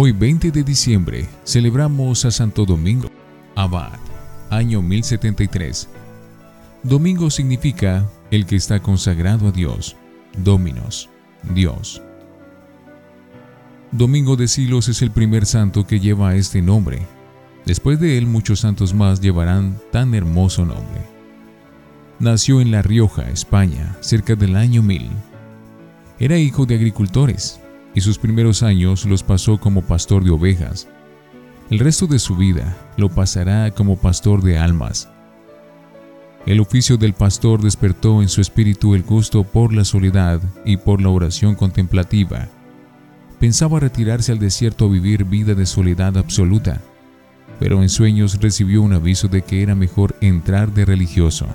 Hoy 20 de diciembre celebramos a Santo Domingo Abad, año 1073. Domingo significa el que está consagrado a Dios, Dominos, Dios. Domingo de Silos es el primer santo que lleva este nombre. Después de él muchos santos más llevarán tan hermoso nombre. Nació en La Rioja, España, cerca del año 1000. Era hijo de agricultores y sus primeros años los pasó como pastor de ovejas. El resto de su vida lo pasará como pastor de almas. El oficio del pastor despertó en su espíritu el gusto por la soledad y por la oración contemplativa. Pensaba retirarse al desierto a vivir vida de soledad absoluta, pero en sueños recibió un aviso de que era mejor entrar de religioso.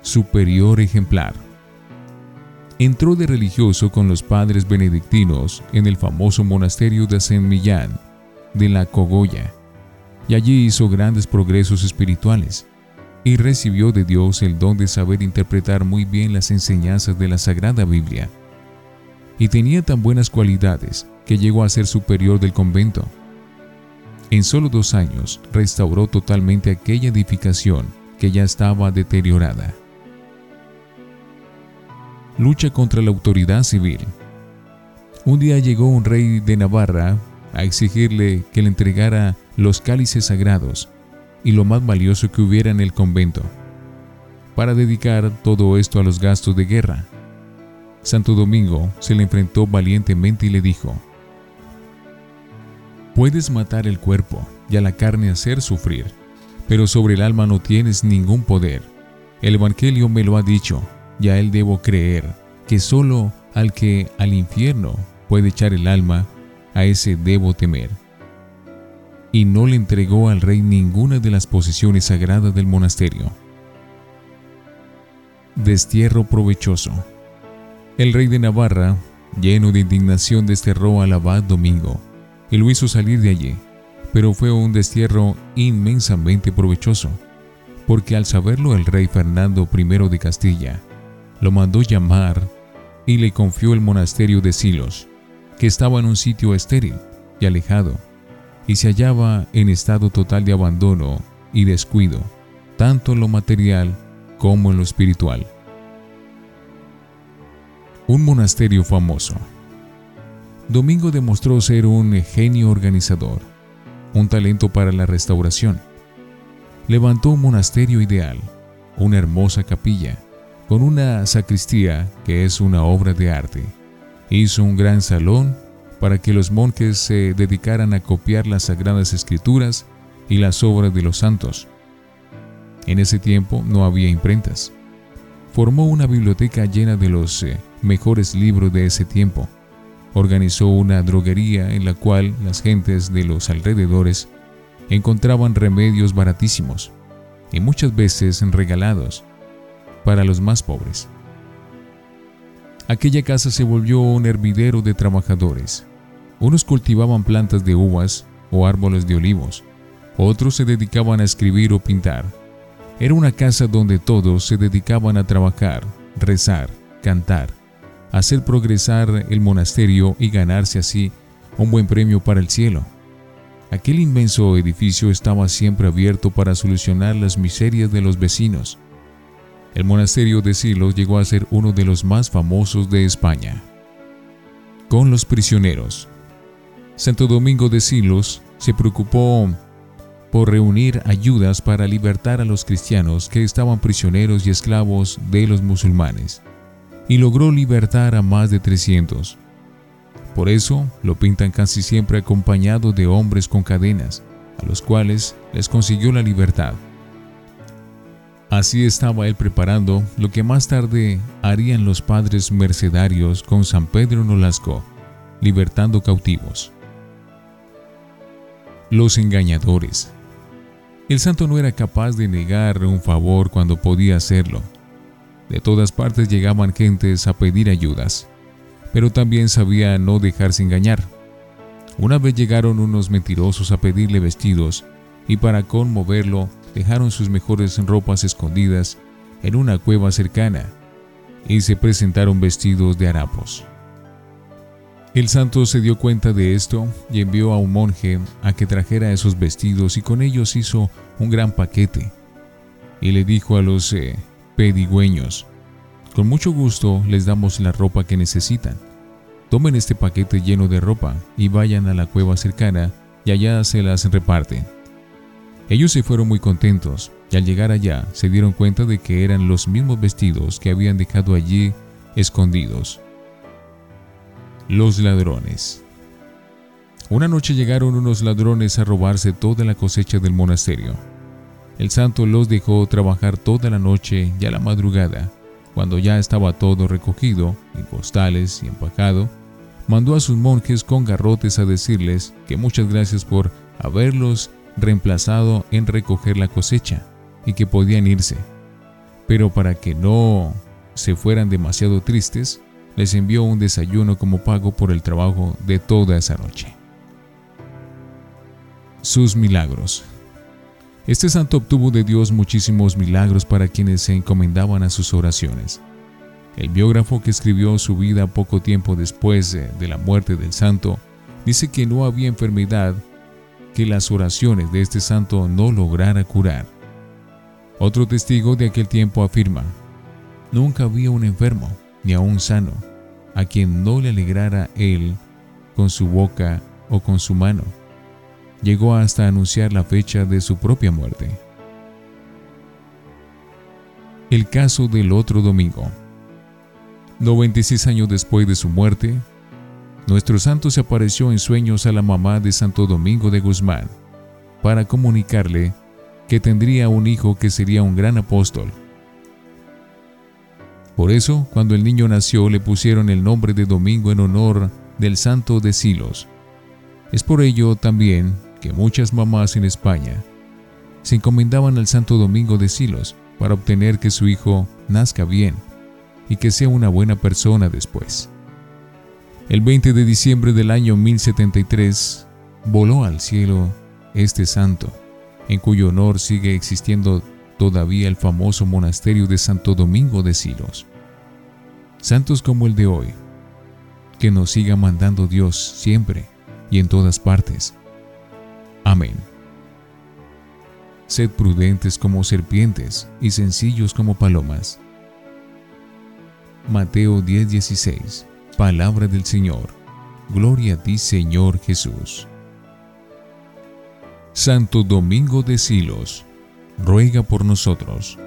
Superior ejemplar entró de religioso con los padres benedictinos en el famoso monasterio de Saint Millán de la Cogolla, y allí hizo grandes progresos espirituales, y recibió de Dios el don de saber interpretar muy bien las enseñanzas de la Sagrada Biblia. Y tenía tan buenas cualidades que llegó a ser superior del convento. En solo dos años restauró totalmente aquella edificación que ya estaba deteriorada lucha contra la autoridad civil. Un día llegó un rey de Navarra a exigirle que le entregara los cálices sagrados y lo más valioso que hubiera en el convento, para dedicar todo esto a los gastos de guerra. Santo Domingo se le enfrentó valientemente y le dijo, Puedes matar el cuerpo y a la carne hacer sufrir, pero sobre el alma no tienes ningún poder. El Evangelio me lo ha dicho, y a él debo creer que solo al que al infierno puede echar el alma, a ese debo temer. Y no le entregó al rey ninguna de las posesiones sagradas del monasterio. Destierro provechoso. El rey de Navarra, lleno de indignación, desterró al abad Domingo y lo hizo salir de allí, pero fue un destierro inmensamente provechoso, porque al saberlo el rey Fernando I de Castilla, lo mandó llamar y le confió el monasterio de Silos, que estaba en un sitio estéril y alejado, y se hallaba en estado total de abandono y descuido, tanto en lo material como en lo espiritual. Un monasterio famoso. Domingo demostró ser un genio organizador, un talento para la restauración. Levantó un monasterio ideal, una hermosa capilla, con una sacristía que es una obra de arte. Hizo un gran salón para que los monjes se dedicaran a copiar las sagradas escrituras y las obras de los santos. En ese tiempo no había imprentas. Formó una biblioteca llena de los eh, mejores libros de ese tiempo. Organizó una droguería en la cual las gentes de los alrededores encontraban remedios baratísimos y muchas veces regalados para los más pobres. Aquella casa se volvió un hervidero de trabajadores. Unos cultivaban plantas de uvas o árboles de olivos, otros se dedicaban a escribir o pintar. Era una casa donde todos se dedicaban a trabajar, rezar, cantar, hacer progresar el monasterio y ganarse así un buen premio para el cielo. Aquel inmenso edificio estaba siempre abierto para solucionar las miserias de los vecinos el monasterio de Silos llegó a ser uno de los más famosos de España. Con los prisioneros. Santo Domingo de Silos se preocupó por reunir ayudas para libertar a los cristianos que estaban prisioneros y esclavos de los musulmanes, y logró libertar a más de 300. Por eso lo pintan casi siempre acompañado de hombres con cadenas, a los cuales les consiguió la libertad. Así estaba él preparando lo que más tarde harían los padres mercedarios con San Pedro Nolasco, libertando cautivos. Los engañadores. El santo no era capaz de negar un favor cuando podía hacerlo. De todas partes llegaban gentes a pedir ayudas, pero también sabía no dejarse engañar. Una vez llegaron unos mentirosos a pedirle vestidos y para conmoverlo dejaron sus mejores ropas escondidas en una cueva cercana y se presentaron vestidos de harapos. El santo se dio cuenta de esto y envió a un monje a que trajera esos vestidos y con ellos hizo un gran paquete. Y le dijo a los eh, pedigüeños, con mucho gusto les damos la ropa que necesitan. Tomen este paquete lleno de ropa y vayan a la cueva cercana y allá se las reparten. Ellos se fueron muy contentos y al llegar allá se dieron cuenta de que eran los mismos vestidos que habían dejado allí escondidos. Los ladrones. Una noche llegaron unos ladrones a robarse toda la cosecha del monasterio. El santo los dejó trabajar toda la noche y a la madrugada, cuando ya estaba todo recogido, en costales y empacado, mandó a sus monjes con garrotes a decirles que muchas gracias por haberlos reemplazado en recoger la cosecha y que podían irse. Pero para que no se fueran demasiado tristes, les envió un desayuno como pago por el trabajo de toda esa noche. Sus milagros. Este santo obtuvo de Dios muchísimos milagros para quienes se encomendaban a sus oraciones. El biógrafo que escribió su vida poco tiempo después de la muerte del santo dice que no había enfermedad que las oraciones de este santo no lograra curar. Otro testigo de aquel tiempo afirma, nunca había un enfermo ni a un sano, a quien no le alegrara él con su boca o con su mano. Llegó hasta anunciar la fecha de su propia muerte. El caso del otro domingo. 96 años después de su muerte, nuestro santo se apareció en sueños a la mamá de Santo Domingo de Guzmán para comunicarle que tendría un hijo que sería un gran apóstol por eso, cuando el niño nació, le pusieron el nombre de Domingo en honor del santo de Silos. Es por ello también que muchas mamás en España se encomendaban al santo Domingo de Silos para obtener que su hijo nazca bien y que sea una buena persona después. El 20 de diciembre del año 1073 voló al cielo este santo, en cuyo honor sigue existiendo todavía el famoso monasterio de Santo Domingo de Silos santos como el de hoy. Que nos siga mandando Dios siempre y en todas partes. Amén. Sed prudentes como serpientes y sencillos como palomas. Mateo 10:16 Palabra del Señor. Gloria a ti Señor Jesús. Santo Domingo de Silos, ruega por nosotros.